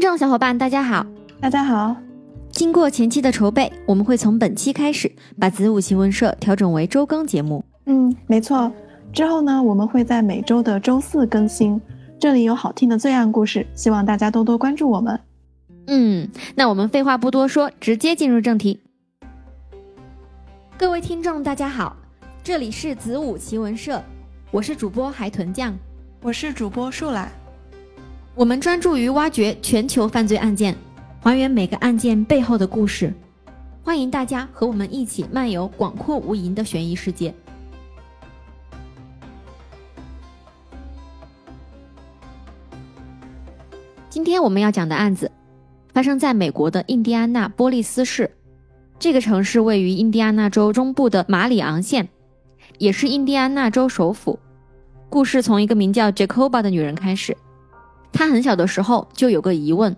听众小伙伴，大家好，大家好。经过前期的筹备，我们会从本期开始把子午奇闻社调整为周更节目。嗯，没错。之后呢，我们会在每周的周四更新。这里有好听的罪案故事，希望大家多多关注我们。嗯，那我们废话不多说，直接进入正题。各位听众，大家好，这里是子午奇闻社，我是主播海豚酱，我是主播树懒。我们专注于挖掘全球犯罪案件，还原每个案件背后的故事。欢迎大家和我们一起漫游广阔无垠的悬疑世界。今天我们要讲的案子，发生在美国的印第安纳波利斯市。这个城市位于印第安纳州中部的马里昂县，也是印第安纳州首府。故事从一个名叫 Jacoba 的女人开始。他很小的时候就有个疑问，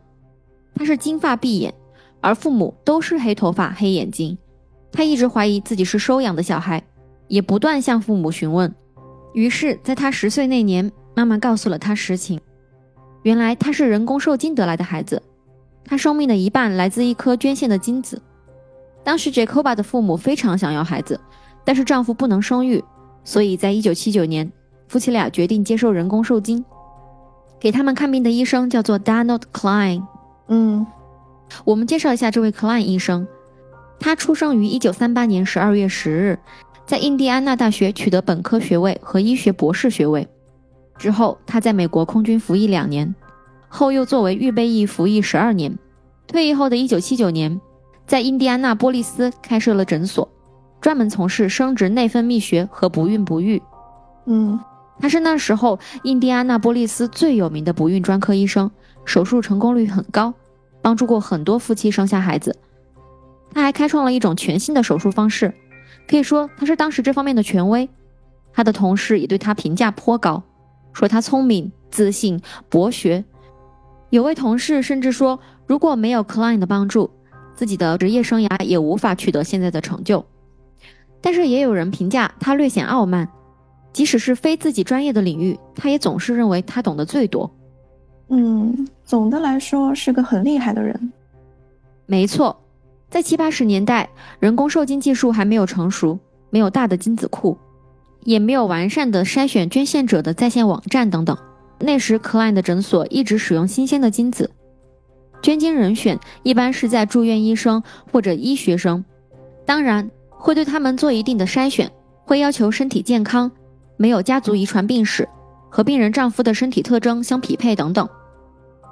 他是金发碧眼，而父母都是黑头发黑眼睛，他一直怀疑自己是收养的小孩，也不断向父母询问。于是，在他十岁那年，妈妈告诉了他实情：原来他是人工受精得来的孩子，他生命的一半来自一颗捐献的精子。当时，Jacoba 的父母非常想要孩子，但是丈夫不能生育，所以在一九七九年，夫妻俩决定接受人工受精。给他们看病的医生叫做 Donald Klein。嗯，我们介绍一下这位 Klein 医生。他出生于一九三八年十二月10日，在印第安纳大学取得本科学位和医学博士学位。之后，他在美国空军服役两年，后又作为预备役服役十二年。退役后的一九七九年，在印第安纳波利斯开设了诊所，专门从事生殖内分泌学和不孕不育。嗯。他是那时候印第安纳波利斯最有名的不孕专科医生，手术成功率很高，帮助过很多夫妻生下孩子。他还开创了一种全新的手术方式，可以说他是当时这方面的权威。他的同事也对他评价颇高，说他聪明、自信、博学。有位同事甚至说，如果没有 Klein 的帮助，自己的职业生涯也无法取得现在的成就。但是也有人评价他略显傲慢。即使是非自己专业的领域，他也总是认为他懂得最多。嗯，总的来说是个很厉害的人。没错，在七八十年代，人工受精技术还没有成熟，没有大的精子库，也没有完善的筛选捐献者的在线网站等等。那时，Klein 的诊所一直使用新鲜的精子，捐精人选一般是在住院医生或者医学生，当然会对他们做一定的筛选，会要求身体健康。没有家族遗传病史，和病人丈夫的身体特征相匹配等等。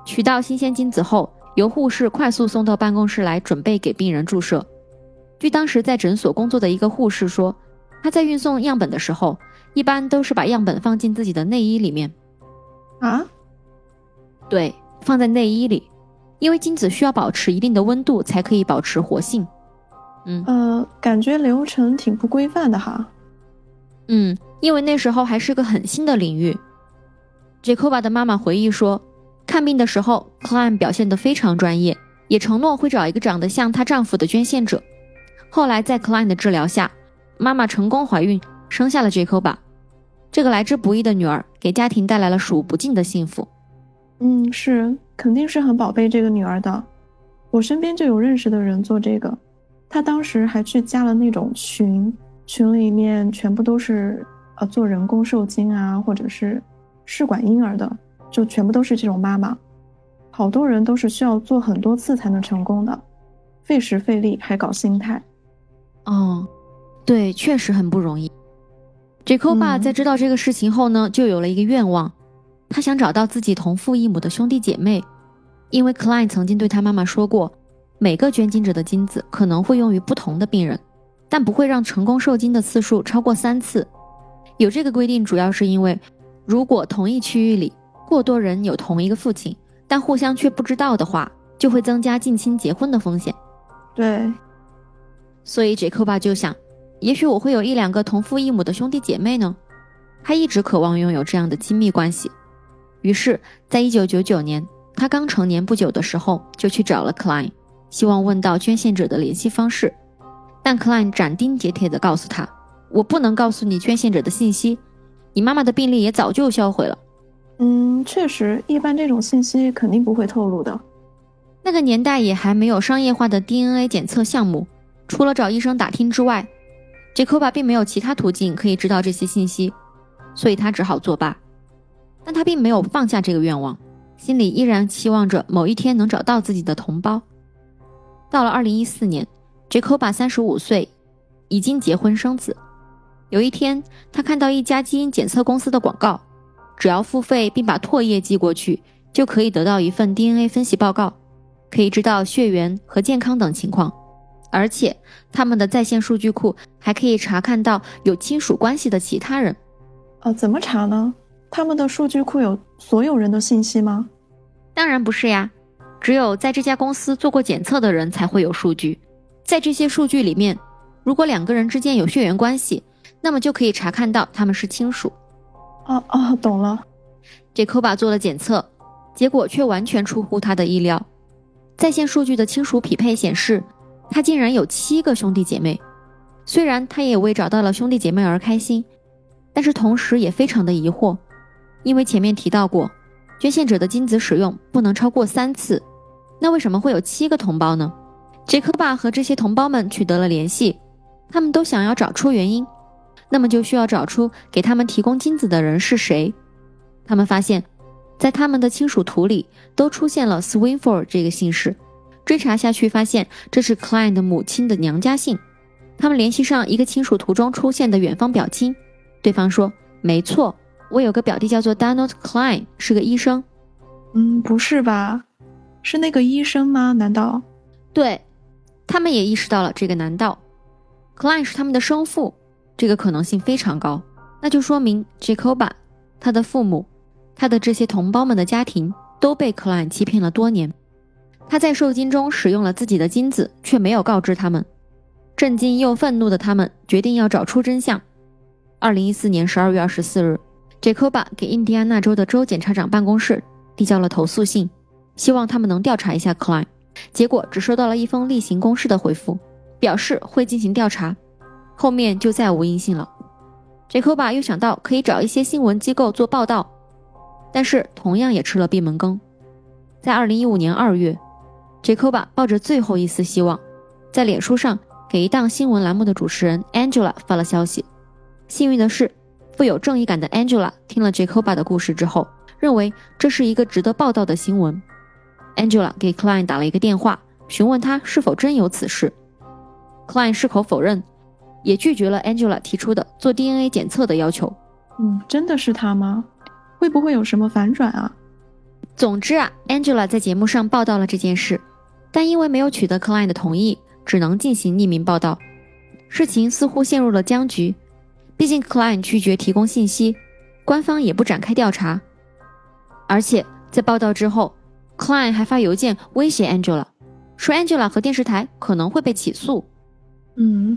取到新鲜精子后，由护士快速送到办公室来，准备给病人注射。据当时在诊所工作的一个护士说，她在运送样本的时候，一般都是把样本放进自己的内衣里面。啊？对，放在内衣里，因为精子需要保持一定的温度才可以保持活性。嗯呃，感觉流程挺不规范的哈。嗯。因为那时候还是个很新的领域，Jacoba 的妈妈回忆说，看病的时候，Klein 表现得非常专业，也承诺会找一个长得像她丈夫的捐献者。后来在 Klein 的治疗下，妈妈成功怀孕，生下了 Jacoba。这个来之不易的女儿，给家庭带来了数不尽的幸福。嗯，是，肯定是很宝贝这个女儿的。我身边就有认识的人做这个，他当时还去加了那种群，群里面全部都是。呃，做人工受精啊，或者是试管婴儿的，就全部都是这种妈妈。好多人都是需要做很多次才能成功的，费时费力还搞心态。哦，对，确实很不容易。Jacoba 在知道这个事情后呢，就有了一个愿望，他想找到自己同父异母的兄弟姐妹，因为 Klein 曾经对他妈妈说过，每个捐精者的精子可能会用于不同的病人，但不会让成功受精的次数超过三次。有这个规定，主要是因为，如果同一区域里过多人有同一个父亲，但互相却不知道的话，就会增加近亲结婚的风险。对，所以杰克巴就想，也许我会有一两个同父异母的兄弟姐妹呢。他一直渴望拥有这样的亲密关系。于是，在一九九九年，他刚成年不久的时候，就去找了 Klein，希望问到捐献者的联系方式。但 Klein 斩钉截铁地告诉他。我不能告诉你捐献者的信息，你妈妈的病历也早就销毁了。嗯，确实，一般这种信息肯定不会透露的。那个年代也还没有商业化的 DNA 检测项目，除了找医生打听之外，杰科巴并没有其他途径可以知道这些信息，所以他只好作罢。但他并没有放下这个愿望，心里依然期望着某一天能找到自己的同胞。到了2014年，杰科巴三十五岁，已经结婚生子。有一天，他看到一家基因检测公司的广告，只要付费并把唾液寄过去，就可以得到一份 DNA 分析报告，可以知道血缘和健康等情况。而且，他们的在线数据库还可以查看到有亲属关系的其他人。哦，怎么查呢？他们的数据库有所有人的信息吗？当然不是呀，只有在这家公司做过检测的人才会有数据。在这些数据里面，如果两个人之间有血缘关系，那么就可以查看到他们是亲属。哦哦，懂了。杰科巴做了检测，结果却完全出乎他的意料。在线数据的亲属匹配显示。他竟然有七个兄弟姐妹，虽然他也为找到了兄弟姐妹而开心，但是同时也非常的疑惑，因为前面提到过，捐献者的精子使用不能超过三次，那为什么会有七个同胞呢？杰克爸和这些同胞们取得了联系，他们都想要找出原因，那么就需要找出给他们提供精子的人是谁。他们发现，在他们的亲属图里都出现了 Swinford 这个姓氏。追查下去，发现这是 Klein 的母亲的娘家姓。他们联系上一个亲属图中出现的远方表亲，对方说：“没错，我有个表弟叫做 Donald Klein，是个医生。”嗯，不是吧？是那个医生吗？难道？对，他们也意识到了这个难道。Klein 是他们的生父，这个可能性非常高。那就说明 Jacoba，他的父母，他的这些同胞们的家庭都被 Klein 欺骗了多年。他在受精中使用了自己的精子，却没有告知他们。震惊又愤怒的他们决定要找出真相。二零一四年十二月二十四日，Jacoba 给印第安纳州的州检察长办公室递交了投诉信，希望他们能调查一下 Klein。结果只收到了一封例行公事的回复，表示会进行调查，后面就再无音信了。Jacob 又想到可以找一些新闻机构做报道，但是同样也吃了闭门羹。在二零一五年二月。，Jacob 抱着最后一丝希望，在脸书上给一档新闻栏目的主持人 Angela 发了消息。幸运的是，富有正义感的 Angela 听了 Jacob 的故事之后，认为这是一个值得报道的新闻。Angela 给 Klein 打了一个电话，询问他是否真有此事。Klein 矢口否认，也拒绝了 Angela 提出的做 DNA 检测的要求。嗯，真的是他吗？会不会有什么反转啊？总之啊，Angela 在节目上报道了这件事。但因为没有取得 Klein 的同意，只能进行匿名报道。事情似乎陷入了僵局，毕竟 Klein 拒绝提供信息，官方也不展开调查。而且在报道之后，Klein 还发邮件威胁 Angela，说 Angela 和电视台可能会被起诉。嗯，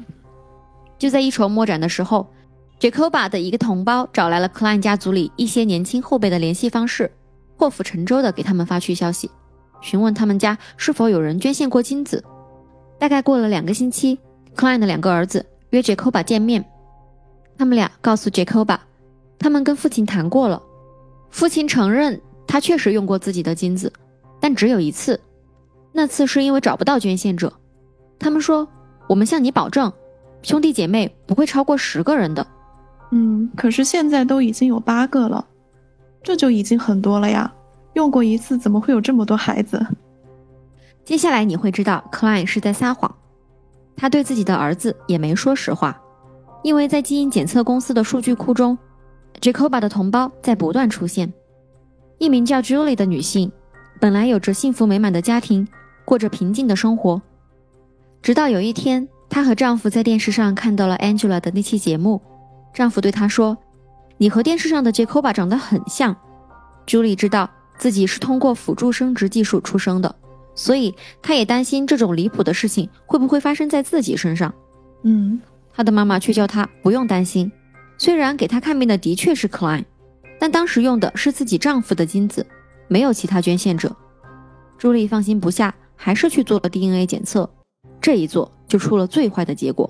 就在一筹莫展的时候，Jacoba 的一个同胞找来了 Klein 家族里一些年轻后辈的联系方式，破釜沉舟的给他们发去消息。询问他们家是否有人捐献过精子。大概过了两个星期，Klein 的两个儿子约 Jacoba 见面。他们俩告诉 Jacoba，他们跟父亲谈过了。父亲承认他确实用过自己的精子，但只有一次。那次是因为找不到捐献者。他们说：“我们向你保证，兄弟姐妹不会超过十个人的。”嗯，可是现在都已经有八个了，这就已经很多了呀。用过一次，怎么会有这么多孩子？接下来你会知道，Klein 是在撒谎，他对自己的儿子也没说实话，因为在基因检测公司的数据库中，Jacoba 的同胞在不断出现。一名叫 Julie 的女性，本来有着幸福美满的家庭，过着平静的生活，直到有一天，她和丈夫在电视上看到了 Angela 的那期节目，丈夫对她说：“你和电视上的 Jacoba 长得很像。”Julie 知道。自己是通过辅助生殖技术出生的，所以她也担心这种离谱的事情会不会发生在自己身上。嗯，她的妈妈却叫她不用担心。虽然给她看病的的确是 Klein，但当时用的是自己丈夫的精子，没有其他捐献者。朱莉放心不下，还是去做了 DNA 检测。这一做就出了最坏的结果。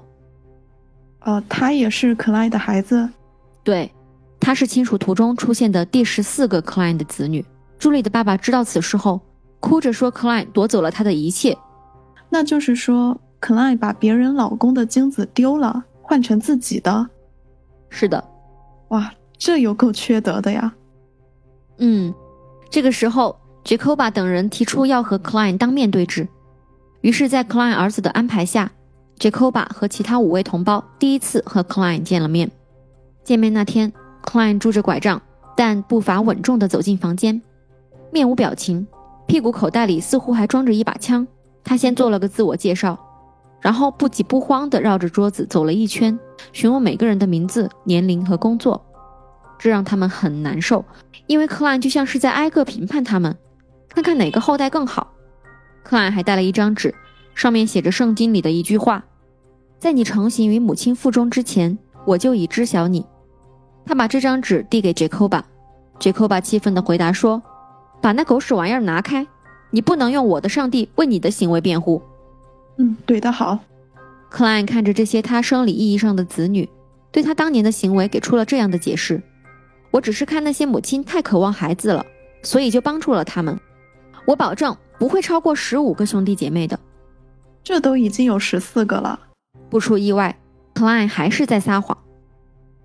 呃，他也是 Klein 的孩子。对，他是亲属图中出现的第十四个 Klein 的子女。朱莉的爸爸知道此事后，哭着说克莱夺走了他的一切。那就是说，克莱把别人老公的精子丢了，换成自己的。是的，哇，这有够缺德的呀。嗯，这个时候杰科巴等人提出要和克莱当面对质。于是，在克莱儿子的安排下，杰科巴和其他五位同胞第一次和克莱见了面。见面那天，克莱拄着拐杖，但步伐稳重地走进房间，面无表情，屁股口袋里似乎还装着一把枪。他先做了个自我介绍，然后不急不慌地绕着桌子走了一圈，询问每个人的名字、年龄和工作。这让他们很难受，因为克莱就像是在挨个评判他们，看看哪个后代更好。克莱还带了一张纸，上面写着圣经里的一句话：“在你成型于母亲腹中之前，我就已知晓你。”他把这张纸递给杰科巴，杰科巴气愤地回答说：“把那狗屎玩意儿拿开！你不能用我的上帝为你的行为辩护。”嗯，怼得好。克莱看着这些他生理意义上的子女，对他当年的行为给出了这样的解释：“我只是看那些母亲太渴望孩子了，所以就帮助了他们。我保证不会超过十五个兄弟姐妹的。这都已经有十四个了。”不出意外，克莱还是在撒谎。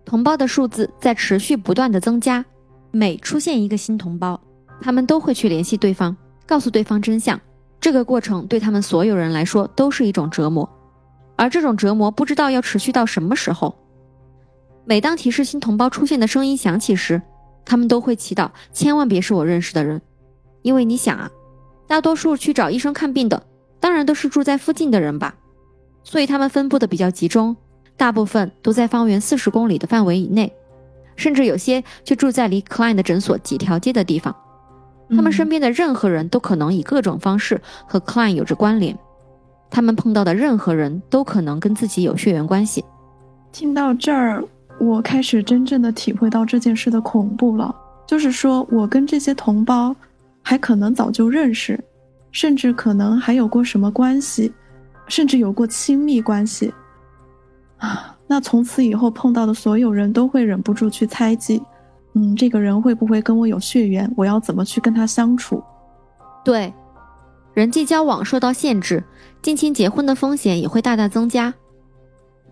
同胞的数字在持续不断的增加，每出现一个新同胞，他们都会去联系对方，告诉对方真相。这个过程对他们所有人来说都是一种折磨，而这种折磨不知道要持续到什么时候。每当提示新同胞出现的声音响起时，他们都会祈祷千万别是我认识的人，因为你想啊，大多数去找医生看病的，当然都是住在附近的人吧，所以他们分布的比较集中。大部分都在方圆四十公里的范围以内，甚至有些就住在离 Klein 的诊所几条街的地方。他们身边的任何人都可能以各种方式和 Klein 有着关联，他们碰到的任何人都可能跟自己有血缘关系。听到这儿，我开始真正的体会到这件事的恐怖了。就是说我跟这些同胞还可能早就认识，甚至可能还有过什么关系，甚至有过亲密关系。啊，那从此以后碰到的所有人都会忍不住去猜忌，嗯，这个人会不会跟我有血缘？我要怎么去跟他相处？对，人际交往受到限制，近亲结婚的风险也会大大增加。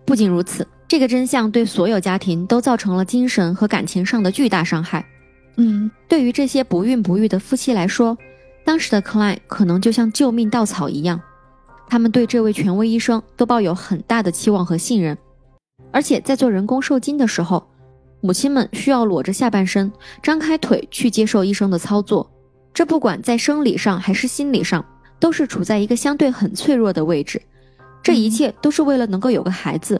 不仅如此，这个真相对所有家庭都造成了精神和感情上的巨大伤害。嗯，对于这些不孕不育的夫妻来说，当时的克莱可能就像救命稻草一样。他们对这位权威医生都抱有很大的期望和信任，而且在做人工受精的时候，母亲们需要裸着下半身，张开腿去接受医生的操作。这不管在生理上还是心理上，都是处在一个相对很脆弱的位置。这一切都是为了能够有个孩子，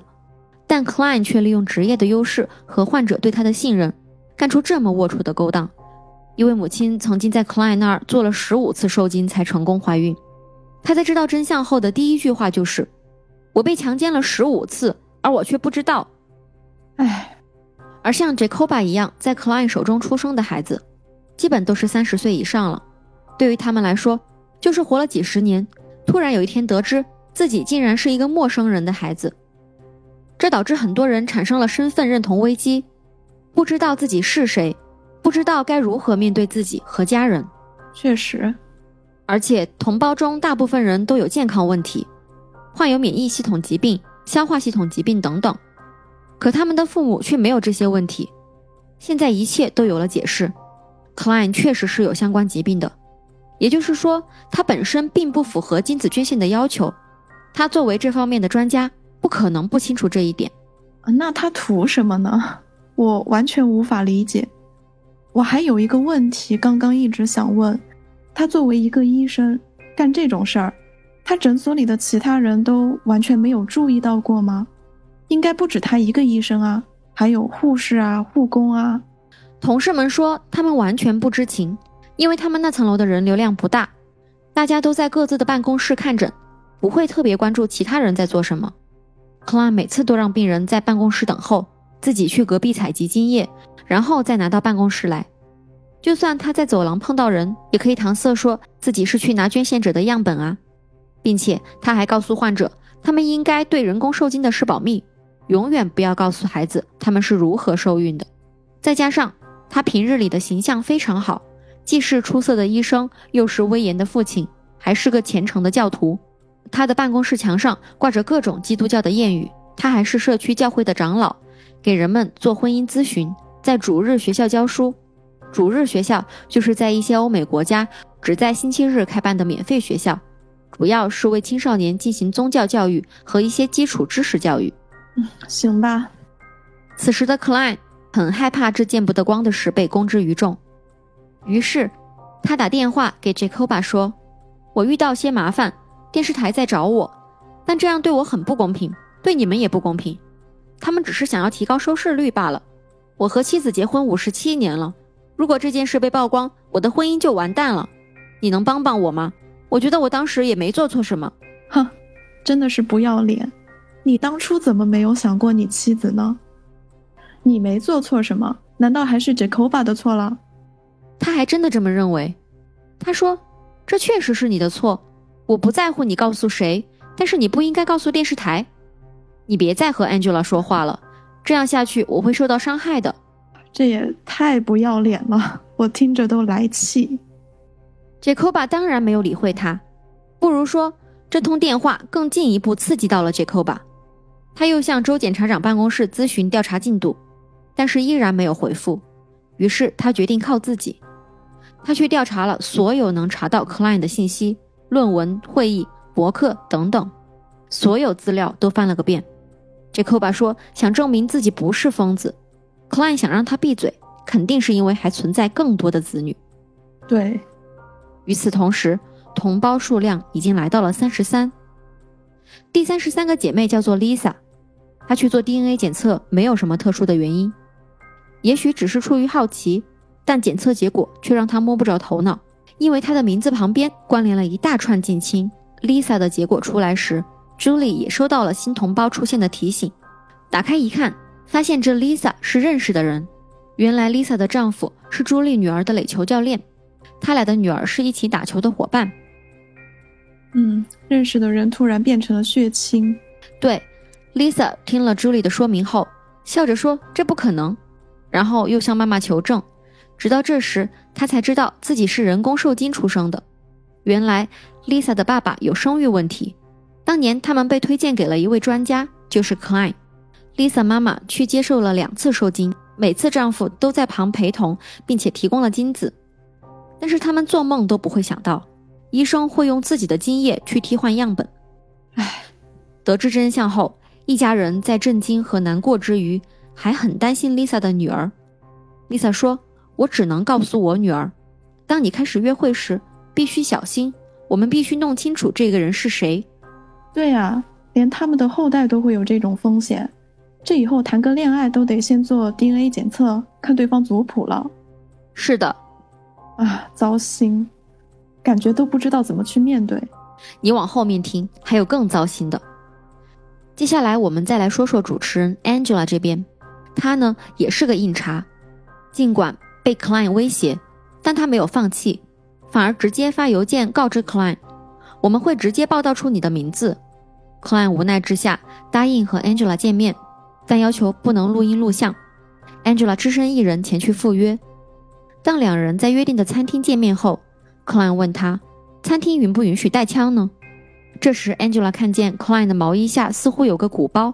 但 Klein 却利用职业的优势和患者对他的信任，干出这么龌龊的勾当。一位母亲曾经在 Klein 那儿做了十五次受精才成功怀孕。她在知道真相后的第一句话就是：“我被强奸了十五次，而我却不知道。”哎，而像 Jacoba 一样在 Klein 手中出生的孩子，基本都是三十岁以上了。对于他们来说，就是活了几十年，突然有一天得知自己竟然是一个陌生人的孩子，这导致很多人产生了身份认同危机，不知道自己是谁，不知道该如何面对自己和家人。确实。而且同胞中大部分人都有健康问题，患有免疫系统疾病、消化系统疾病等等，可他们的父母却没有这些问题。现在一切都有了解释，Klein 确实是有相关疾病的，也就是说，他本身并不符合精子捐献的要求。他作为这方面的专家，不可能不清楚这一点。那他图什么呢？我完全无法理解。我还有一个问题，刚刚一直想问。他作为一个医生干这种事儿，他诊所里的其他人都完全没有注意到过吗？应该不止他一个医生啊，还有护士啊、护工啊。同事们说他们完全不知情，因为他们那层楼的人流量不大，大家都在各自的办公室看诊，不会特别关注其他人在做什么。克拉每次都让病人在办公室等候，自己去隔壁采集精液，然后再拿到办公室来。就算他在走廊碰到人，也可以搪塞说自己是去拿捐献者的样本啊，并且他还告诉患者，他们应该对人工受精的事保密，永远不要告诉孩子他们是如何受孕的。再加上他平日里的形象非常好，既是出色的医生，又是威严的父亲，还是个虔诚的教徒。他的办公室墙上挂着各种基督教的谚语。他还是社区教会的长老，给人们做婚姻咨询，在主日学校教书。主日学校就是在一些欧美国家只在星期日开办的免费学校，主要是为青少年进行宗教教育和一些基础知识教育。嗯，行吧。此时的 Klein 很害怕这见不得光的事被公之于众。于是，他打电话给 Jacoba 说：“我遇到些麻烦，电视台在找我，但这样对我很不公平，对你们也不公平。他们只是想要提高收视率罢了。我和妻子结婚五十七年了，如果这件事被曝光，我的婚姻就完蛋了。你能帮帮我吗？我觉得我当时也没做错什么。哼，真的是不要脸！你当初怎么没有想过你妻子呢？你没做错什么，难道还是 Jacoba 的错了？”他还真的这么认为。他说：“这确实是你的错，我不在乎你告诉谁，但是你不应该告诉电视台。你别再和 Angela 说话了，这样下去我会受到伤害的。”这也太不要脸了，我听着都来气。Jacoba 当然没有理会他，不如说这通电话更进一步刺激到了 Jacoba。他又向州检察长办公室咨询调查进度，但是依然没有回复。于是他决定靠自己。他去调查了所有能查到 Klein 的信息、论文、会议、博客等等，所有资料都翻了个遍。Jacoba 说想证明自己不是疯子，Klein 想让他闭嘴，肯定是因为还存在更多的子女。对，与此同时，同胞数量已经来到了三十三。第三十三个姐妹叫做 Lisa，她去做 DNA 检测没有什么特殊的原因，也许只是出于好奇。但检测结果却让她摸不着头脑，因为她的名字旁边关联了一大串近亲。Lisa 的结果出来时，Julie 也收到了新同胞出现的提醒。打开一看，发现这 Lisa 是认识的人。原来 Lisa 的丈夫是朱莉女儿的垒球教练，他俩的女儿是一起打球的伙伴。嗯，认识的人突然变成了血亲。对，Lisa 听了朱莉的说明后，笑着说：“这不可能。”然后又向妈妈求证。直到这时，她才知道自己是人工受精出生的。原来，Lisa 的爸爸有生育问题。当年他们被推荐给了一位专家，就是 Klein。Lisa 妈妈去接受了两次受精，每次丈夫都在旁陪同，并且提供了精子。但是他们做梦都不会想到，医生会用自己的精液去替换样本。唉，得知真相后，一家人在震惊和难过之余，还很担心 Lisa 的女儿。Lisa 说。我只能告诉我女儿，当你开始约会时，必须小心。我们必须弄清楚这个人是谁。对呀，连他们的后代都会有这种风险。这以后谈个恋爱都得先做 DNA 检测，看对方族谱了。是的，啊，糟心，感觉都不知道怎么去面对。你往后面听，还有更糟心的。接下来我们再来说说主持人 Angela 这边，她呢也是个硬茬，尽管。被 Klein 威胁，但她没有放弃，反而直接发邮件告知 Klein，我们会直接报道出你的名字。Klein 无奈之下答应和 Angela 见面，但要求不能录音录像。Angela 只身一人前去赴约。当两人在约定的餐厅见面后，Klein 问他，餐厅允不允许带枪呢？这时 Angela 看见 Klein 的毛衣下似乎有个鼓包，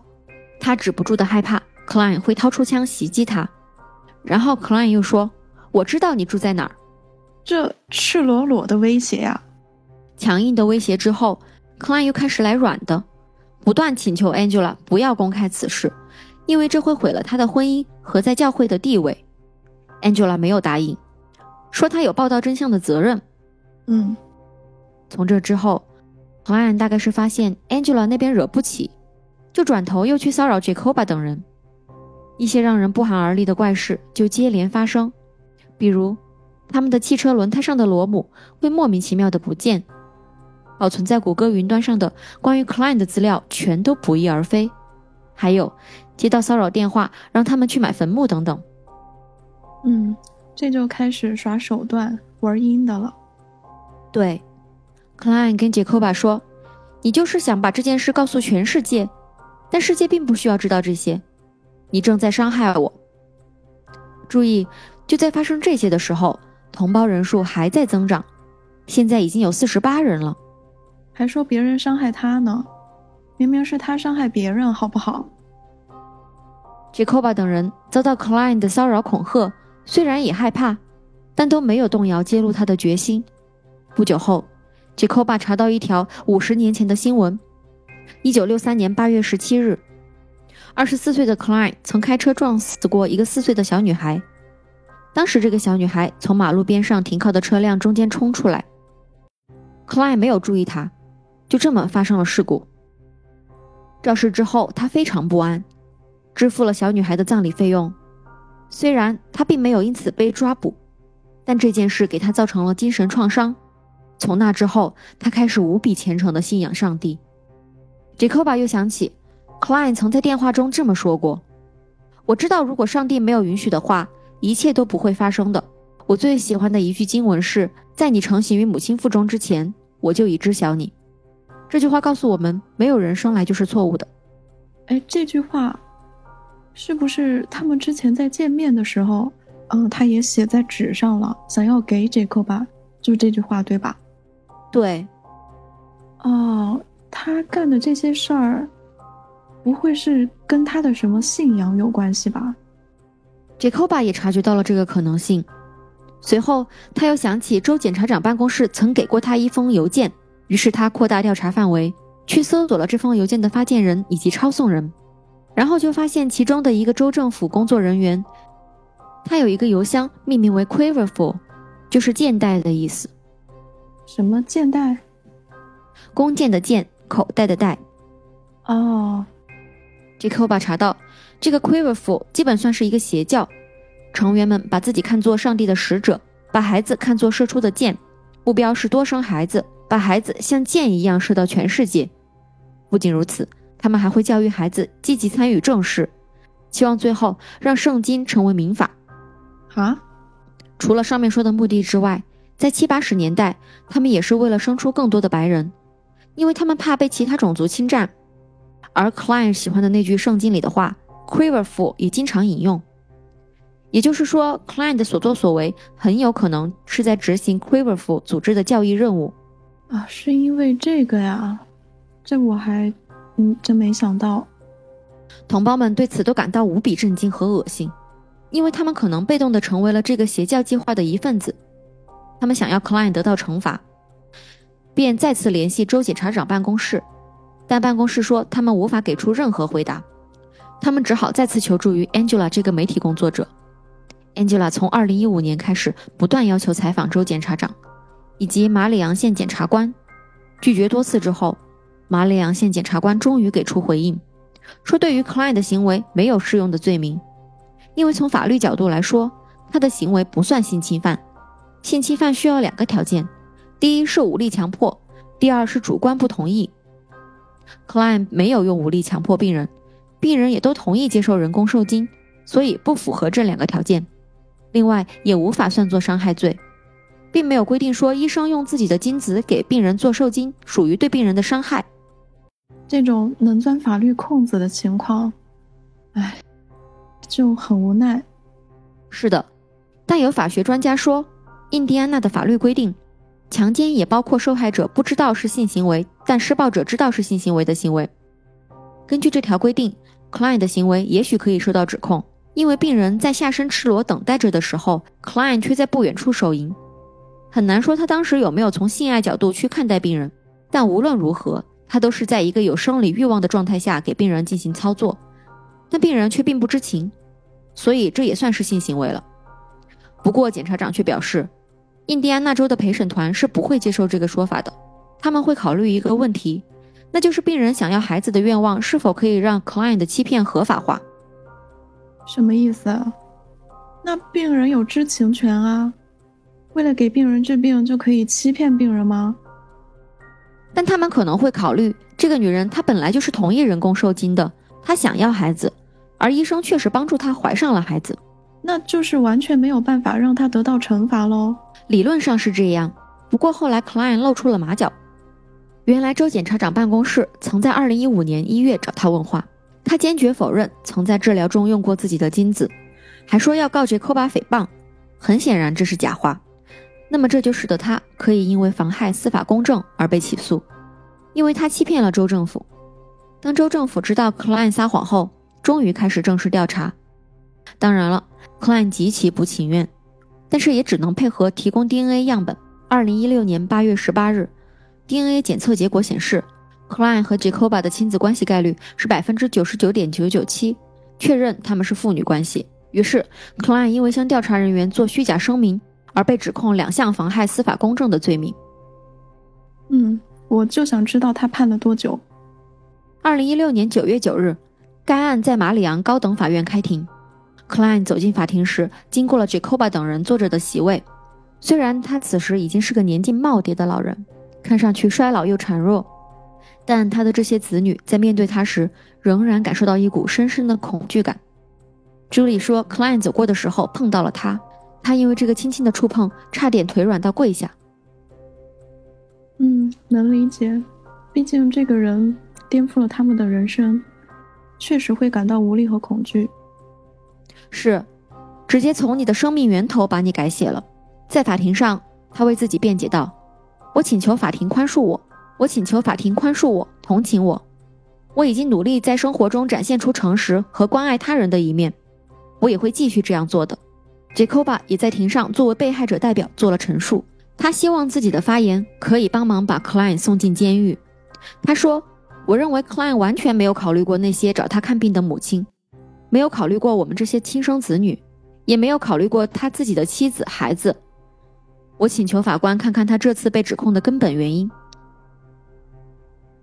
他止不住的害怕 Klein 会掏出枪袭击他。然后 Klein 又说。我知道你住在哪儿，这赤裸裸的威胁呀！强硬的威胁之后，Klein 又开始来软的，不断请求 Angela 不要公开此事，因为这会毁了他的婚姻和在教会的地位。Angela 没有答应，说他有报道真相的责任。嗯，从这之后，Klein 大概是发现 Angela 那边惹不起，就转头又去骚扰 Jacoba 等人，一些让人不寒而栗的怪事就接连发生。比如，他们的汽车轮胎上的螺母会莫名其妙的不见，保存在谷歌云端上的关于 Klein 的资料全都不翼而飞，还有接到骚扰电话让他们去买坟墓等等。嗯，这就开始耍手段玩阴的了。对，Klein 跟杰克巴说：“你就是想把这件事告诉全世界，但世界并不需要知道这些，你正在伤害我。”注意。就在发生这些的时候同胞人数还在增长，现在已经有四十八人了。还说别人伤害他呢，明明是他伤害别人，好不好？Jacob 等人遭到 Klein 的骚扰恐吓，虽然也害怕，但都没有动摇揭露他的决心。不久后，Jacob 查到一条五十年前的新闻：一九六三年八月十七日，二十四岁的 Klein 曾开车撞死过一个四岁的小女孩。当时，这个小女孩从马路边上停靠的车辆中间冲出来，Klein 没有注意她。就这么发生了事故。肇事之后，他非常不安，支付了小女孩的葬礼费用。虽然他并没有因此被抓捕，但这件事给他造成了精神创伤。从那之后，他开始无比虔诚的信仰上帝。Jacob 又想起，Klein 曾在电话中这么说过：“我知道，如果上帝没有允许的话，一切都不会发生的。我最喜欢的一句经文是：在你成型于母亲腹中之前，我就已知晓你。”这句话告诉我们，没有人生来就是错误的。哎，这句话是不是他们之前在见面的时候，嗯，他也写在纸上了，想要给杰克吧？就这句话，对吧？对。哦，他干的这些事儿，不会是跟他的什么信仰有关系吧？杰克巴也察觉到了这个可能性。随后，他又想起州检察长办公室曾给过他一封邮件。于是他扩大调查范围，去搜索了这封邮件的发件人以及抄送人，然后就发现其中的一个州政府工作人员，他有一个邮箱命名为 Quiverful，就是箭袋的意思。什么箭袋？弓箭的箭，口袋的袋。哦，Jacoba 查到，这个 Quiverful 基本算是一个邪教，成员们把自己看作上帝的使者，把孩子看作射出的箭，目标是多生孩子。把孩子像箭一样射到全世界。不仅如此，他们还会教育孩子积极参与政事，希望最后让圣经成为民法。啊，除了上面说的目的之外，在七八十年代，他们也是为了生出更多的白人，因为他们怕被其他种族侵占。而 Klein 喜欢的那句圣经里的话，Quiverful 也经常引用。也就是说，Klein 的所作所为很有可能是在执行 Quiverful 组织的教义任务。啊，是因为这个呀，这我还，嗯，真没想到。同胞们对此都感到无比震惊和恶心，因为他们可能被动的成为了这个邪教计划的一份子。他们想要 Klein 得到惩罚，便再次联系州检察长办公室，但办公室说他们无法给出任何回答。他们只好再次求助于 Angela 这个媒体工作者。Angela 从2015年开始不断要求采访州检察长。以及马里昂县检察官拒绝多次之后，马里昂县检察官终于给出回应，说对于 Klein 的行为没有适用的罪名，因为从法律角度来说，他的行为不算性侵犯。性侵犯需要两个条件，第一是武力强迫，第二是主观不同意。Klein 没有用武力强迫病人，病人也都同意接受人工受精，所以不符合这两个条件。另外，也无法算作伤害罪。并没有规定说医生用自己的精子给病人做受精属于对病人的伤害。这种能钻法律空子的情况，唉，就很无奈。是的，但有法学专家说，印第安纳的法律规定，强奸也包括受害者不知道是性行为，但施暴者知道是性行为的行为。根据这条规定，Klein 的行为也许可以受到指控，因为病人在下身赤裸等待着的时候，Klein 却在不远处手淫。很难说他当时有没有从性爱角度去看待病人，但无论如何，他都是在一个有生理欲望的状态下给病人进行操作，但病人却并不知情，所以这也算是性行为了。不过检察长却表示，印第安纳州的陪审团是不会接受这个说法的，他们会考虑一个问题，那就是病人想要孩子的愿望是否可以让 Klein 的欺骗合法化。什么意思啊？那病人有知情权啊。为了给病人治病，就可以欺骗病人吗？但他们可能会考虑，这个女人她本来就是同意人工受精的，她想要孩子，而医生确实帮助她怀上了孩子，那就是完全没有办法让她得到惩罚喽。理论上是这样，不过后来 Klein 露出了马脚。原来州检察长办公室曾在2015年1月找他问话，他坚决否认曾在治疗中用过自己的精子，还说要告诫科巴诽谤。很显然这是假话。那么这就使得他可以因为妨害司法公正而被起诉，因为他欺骗了州政府。当州政府知道 Klein 撒谎后，终于开始正式调查。当然了，Klein 极其不情愿，但是也只能配合提供 DNA 样本。二零一六年八月十八日，DNA 检测结果显示，Klein 和 Jacoba 的亲子关系概率是百分之九十九点九九七，确认他们是父女关系。于是，Klein 因为向调查人员做虚假声明。而被指控两项妨害司法公正的罪名。嗯，我就想知道他判了多久。二零一六年九月九日，该案在马里昂高等法院开庭。Klein 走进法庭时，经过了 Jacoba 等人坐着的席位。虽然他此时已经是个年近耄耋的老人，看上去衰老又孱弱，但他的这些子女在面对他时，仍然感受到一股深深的恐惧感。朱莉说，Klein 走过的时候碰到了他。他因为这个轻轻的触碰，差点腿软到跪下。嗯，能理解，毕竟这个人颠覆了他们的人生，确实会感到无力和恐惧。是，直接从你的生命源头把你改写了。在法庭上，他为自己辩解道：“我请求法庭宽恕我，我请求法庭宽恕我，同情我。我已经努力在生活中展现出诚实和关爱他人的一面，我也会继续这样做的。” Jacoba 也在庭上作为被害者代表做了陈述。他希望自己的发言可以帮忙把 Klein 送进监狱。他说：“我认为 Klein 完全没有考虑过那些找他看病的母亲，没有考虑过我们这些亲生子女，也没有考虑过他自己的妻子、孩子。我请求法官看看他这次被指控的根本原因。”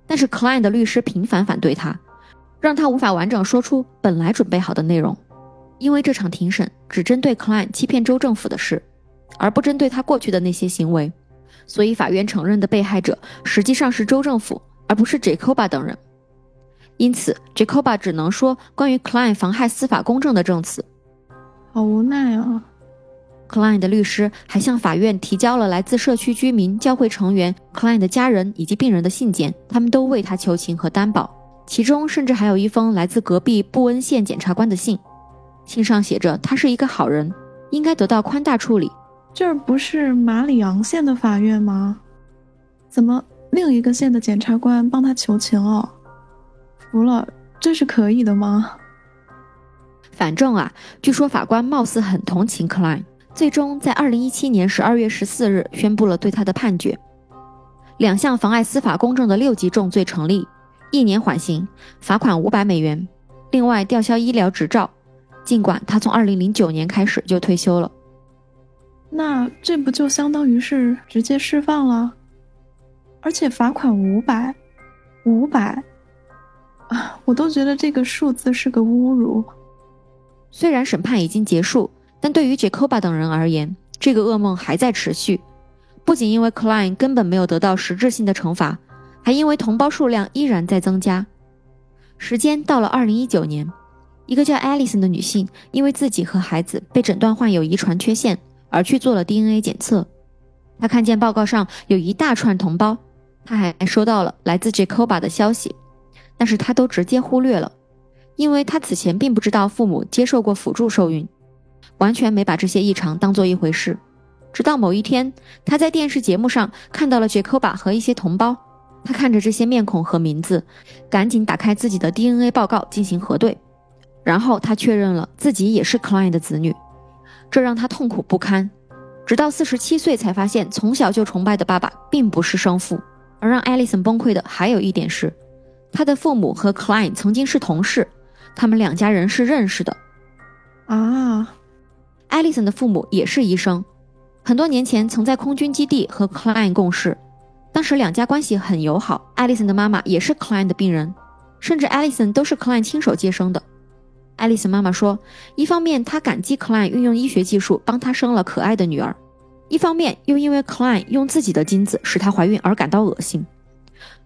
但是 Klein 的律师频繁反对他，让他无法完整说出本来准备好的内容。因为这场庭审只针对 Klein 欺骗州政府的事，而不针对他过去的那些行为，所以法院承认的被害者实际上是州政府，而不是 Jacoba 等人。因此，Jacoba 只能说关于 Klein 妨害司法公正的证词。好无奈啊！Klein 的律师还向法院提交了来自社区居民、教会成员、Klein 的家人以及病人的信件，他们都为他求情和担保，其中甚至还有一封来自隔壁布恩县检察官的信。信上写着，他是一个好人，应该得到宽大处理。这儿不是马里昂县的法院吗？怎么另一个县的检察官帮他求情哦？服了，这是可以的吗？反正啊，据说法官貌似很同情克莱，最终在二零一七年十二月十四日宣布了对他的判决：两项妨碍司法公正的六级重罪成立，一年缓刑，罚款五百美元，另外吊销医疗执照。尽管他从二零零九年开始就退休了，那这不就相当于是直接释放了？而且罚款五百，五百啊！我都觉得这个数字是个侮辱。虽然审判已经结束，但对于 Jacoba 等人而言，这个噩梦还在持续。不仅因为 Klein 根本没有得到实质性的惩罚，还因为同胞数量依然在增加。时间到了二零一九年。一个叫 Alison 的女性，因为自己和孩子被诊断患有遗传缺陷，而去做了 DNA 检测。她看见报告上有一大串同胞，她还收到了来自 Jacoba 的消息，但是她都直接忽略了，因为她此前并不知道父母接受过辅助受孕，完全没把这些异常当做一回事。直到某一天，她在电视节目上看到了 Jacoba 和一些同胞，她看着这些面孔和名字，赶紧打开自己的 DNA 报告进行核对。然后他确认了自己也是 Klein 的子女，这让他痛苦不堪。直到四十七岁才发现，从小就崇拜的爸爸并不是生父。而让 Alison 崩溃的还有一点是，他的父母和 Klein 曾经是同事，他们两家人是认识的。啊，Alison 的父母也是医生，很多年前曾在空军基地和 Klein 共事，当时两家关系很友好。Alison 的妈妈也是 Klein 的病人，甚至 Alison 都是 Klein 亲手接生的。爱丽丝妈妈说：“一方面，她感激 Klein 运用医学技术帮她生了可爱的女儿；一方面，又因为 Klein 用自己的精子使她怀孕而感到恶心。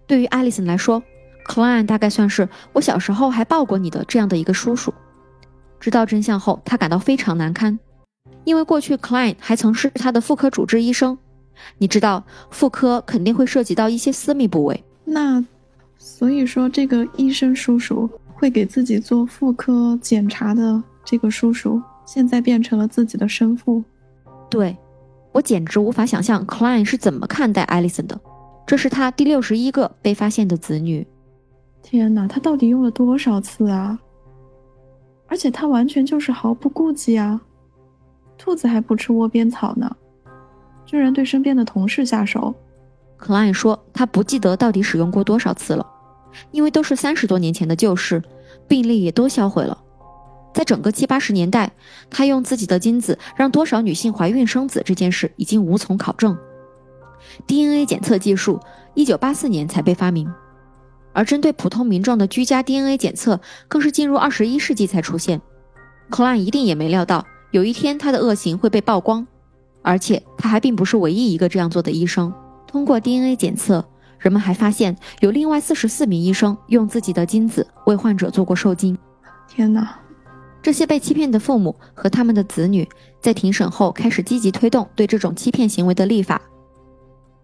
对于爱丽丝来说，Klein 大概算是我小时候还抱过你的这样的一个叔叔。知道真相后，她感到非常难堪，因为过去 Klein 还曾是她的妇科主治医生。你知道，妇科肯定会涉及到一些私密部位。那，所以说这个医生叔叔。”会给自己做妇科检查的这个叔叔，现在变成了自己的生父。对，我简直无法想象 Klein 是怎么看待 Alison 的。这是他第六十一个被发现的子女。天哪，他到底用了多少次啊？而且他完全就是毫不顾忌啊！兔子还不吃窝边草呢，居然对身边的同事下手。Klein 说他不记得到底使用过多少次了，因为都是三十多年前的旧事，病例也都销毁了。在整个七八十年代，他用自己的精子让多少女性怀孕生子这件事已经无从考证。DNA 检测技术一九八四年才被发明，而针对普通民众的居家 DNA 检测更是进入二十一世纪才出现。克兰一定也没料到有一天他的恶行会被曝光，而且他还并不是唯一一个这样做的医生。通过 DNA 检测，人们还发现有另外四十四名医生用自己的精子为患者做过受精。天哪！这些被欺骗的父母和他们的子女在庭审后开始积极推动对这种欺骗行为的立法。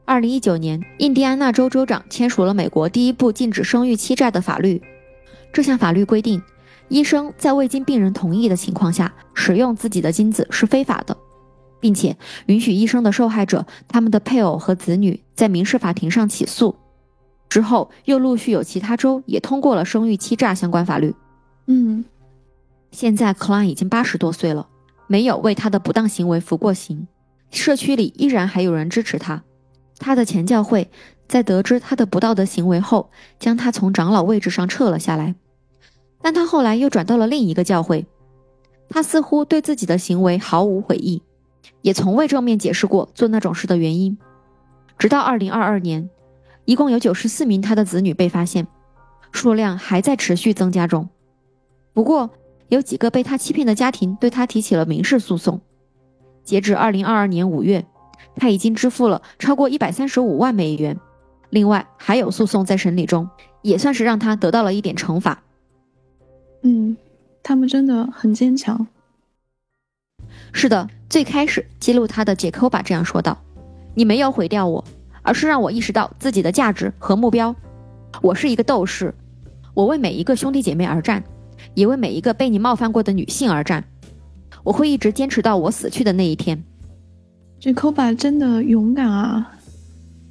二零一九年，印第安纳州州长签署了美国第一部禁止生育欺诈的法律。这项法律规定，医生在未经病人同意的情况下使用自己的精子是非法的，并且允许医生的受害者、他们的配偶和子女在民事法庭上起诉。之后，又陆续有其他州也通过了生育欺诈相关法律。嗯。现在，Klein 已经八十多岁了，没有为他的不当行为服过刑。社区里依然还有人支持他。他的前教会在得知他的不道德行为后，将他从长老位置上撤了下来。但他后来又转到了另一个教会。他似乎对自己的行为毫无悔意，也从未正面解释过做那种事的原因。直到2022年，一共有94名他的子女被发现，数量还在持续增加中。不过，有几个被他欺骗的家庭对他提起了民事诉讼。截至二零二二年五月，他已经支付了超过一百三十五万美元。另外还有诉讼在审理中，也算是让他得到了一点惩罚。嗯，他们真的很坚强。是的，最开始揭露他的杰科巴这样说道：“你没有毁掉我，而是让我意识到自己的价值和目标。我是一个斗士，我为每一个兄弟姐妹而战。”也为每一个被你冒犯过的女性而战，我会一直坚持到我死去的那一天。这 b 巴真的勇敢啊，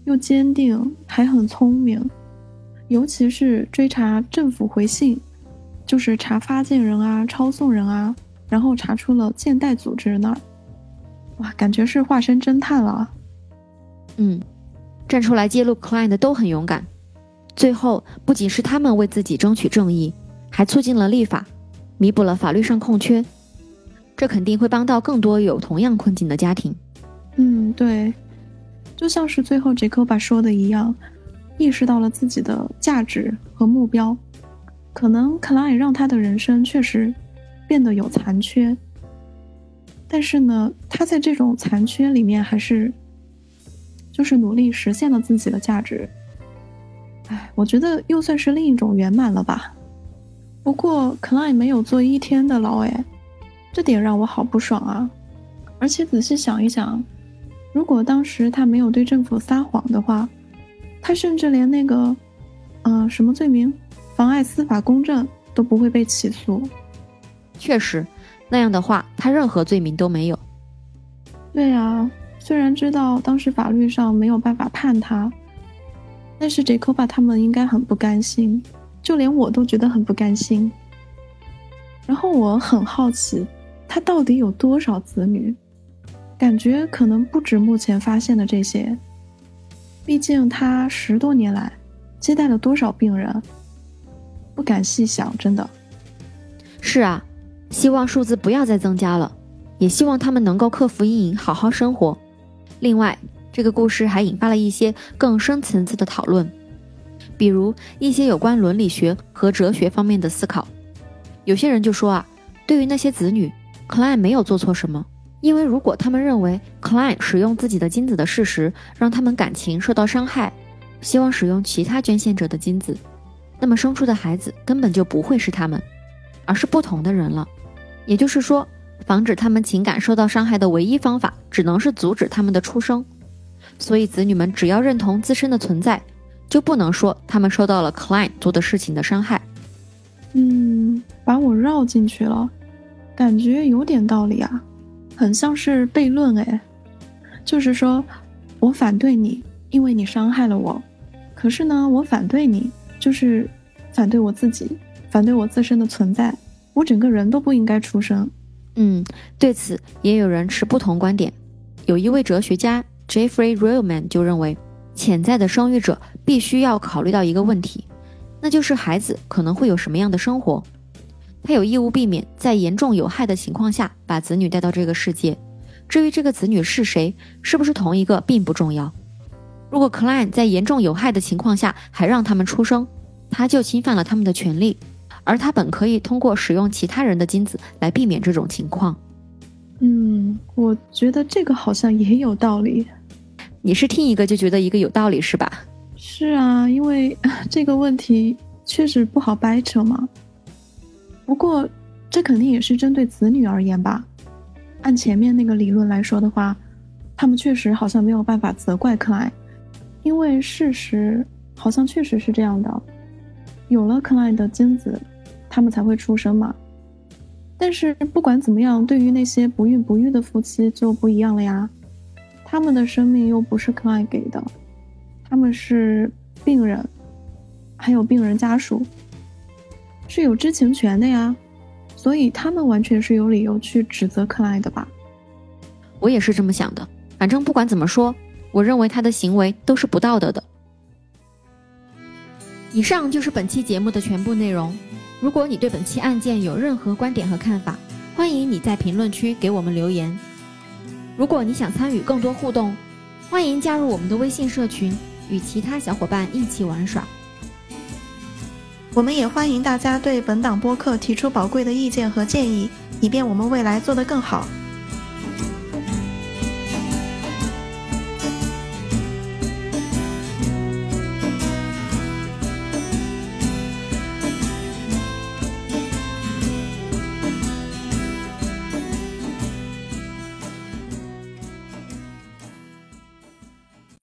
又坚定，还很聪明，尤其是追查政府回信，就是查发件人啊、抄送人啊，然后查出了建代组织那儿，哇，感觉是化身侦探了。嗯，站出来揭露 Klein 的都很勇敢，最后不仅是他们为自己争取正义。还促进了立法，弥补了法律上空缺，这肯定会帮到更多有同样困境的家庭。嗯，对，就像是最后杰克巴说的一样，意识到了自己的价值和目标。可能克莱让他的人生确实变得有残缺，但是呢，他在这种残缺里面还是就是努力实现了自己的价值。哎，我觉得又算是另一种圆满了吧。不过，Klein 没有坐一天的牢，哎，这点让我好不爽啊！而且仔细想一想，如果当时他没有对政府撒谎的话，他甚至连那个，嗯，什么罪名，妨碍司法公正都不会被起诉。确实，那样的话，他任何罪名都没有。对啊，虽然知道当时法律上没有办法判他，但是 Jacob 他们应该很不甘心。就连我都觉得很不甘心。然后我很好奇，他到底有多少子女？感觉可能不止目前发现的这些。毕竟他十多年来接待了多少病人，不敢细想，真的。是啊，希望数字不要再增加了，也希望他们能够克服阴影，好好生活。另外，这个故事还引发了一些更深层次的讨论。比如一些有关伦理学和哲学方面的思考，有些人就说啊，对于那些子女，Klein 没有做错什么，因为如果他们认为 Klein 使用自己的精子的事实让他们感情受到伤害，希望使用其他捐献者的精子，那么生出的孩子根本就不会是他们，而是不同的人了。也就是说，防止他们情感受到伤害的唯一方法，只能是阻止他们的出生。所以子女们只要认同自身的存在。就不能说他们受到了 Klein 做的事情的伤害。嗯，把我绕进去了，感觉有点道理啊，很像是悖论哎。就是说，我反对你，因为你伤害了我。可是呢，我反对你，就是反对我自己，反对我自身的存在。我整个人都不应该出生。嗯，对此也有人持不同观点。有一位哲学家 Jeffrey Reilman 就认为，潜在的生育者必须要考虑到一个问题，那就是孩子可能会有什么样的生活。他有义务避免在严重有害的情况下把子女带到这个世界。至于这个子女是谁，是不是同一个，并不重要。如果 Klein 在严重有害的情况下还让他们出生，他就侵犯了他们的权利，而他本可以通过使用其他人的精子来避免这种情况。嗯，我觉得这个好像也有道理。你是听一个就觉得一个有道理是吧？是啊，因为 这个问题确实不好掰扯嘛。不过，这肯定也是针对子女而言吧。按前面那个理论来说的话，他们确实好像没有办法责怪克莱，因为事实好像确实是这样的，有了克莱的精子，他们才会出生嘛。但是不管怎么样，对于那些不孕不育的夫妻就不一样了呀，他们的生命又不是克莱给的，他们是病人，还有病人家属。是有知情权的呀，所以他们完全是有理由去指责克莱的吧？我也是这么想的。反正不管怎么说，我认为他的行为都是不道德的。以上就是本期节目的全部内容。如果你对本期案件有任何观点和看法，欢迎你在评论区给我们留言。如果你想参与更多互动，欢迎加入我们的微信社群，与其他小伙伴一起玩耍。我们也欢迎大家对本档播客提出宝贵的意见和建议，以便我们未来做得更好。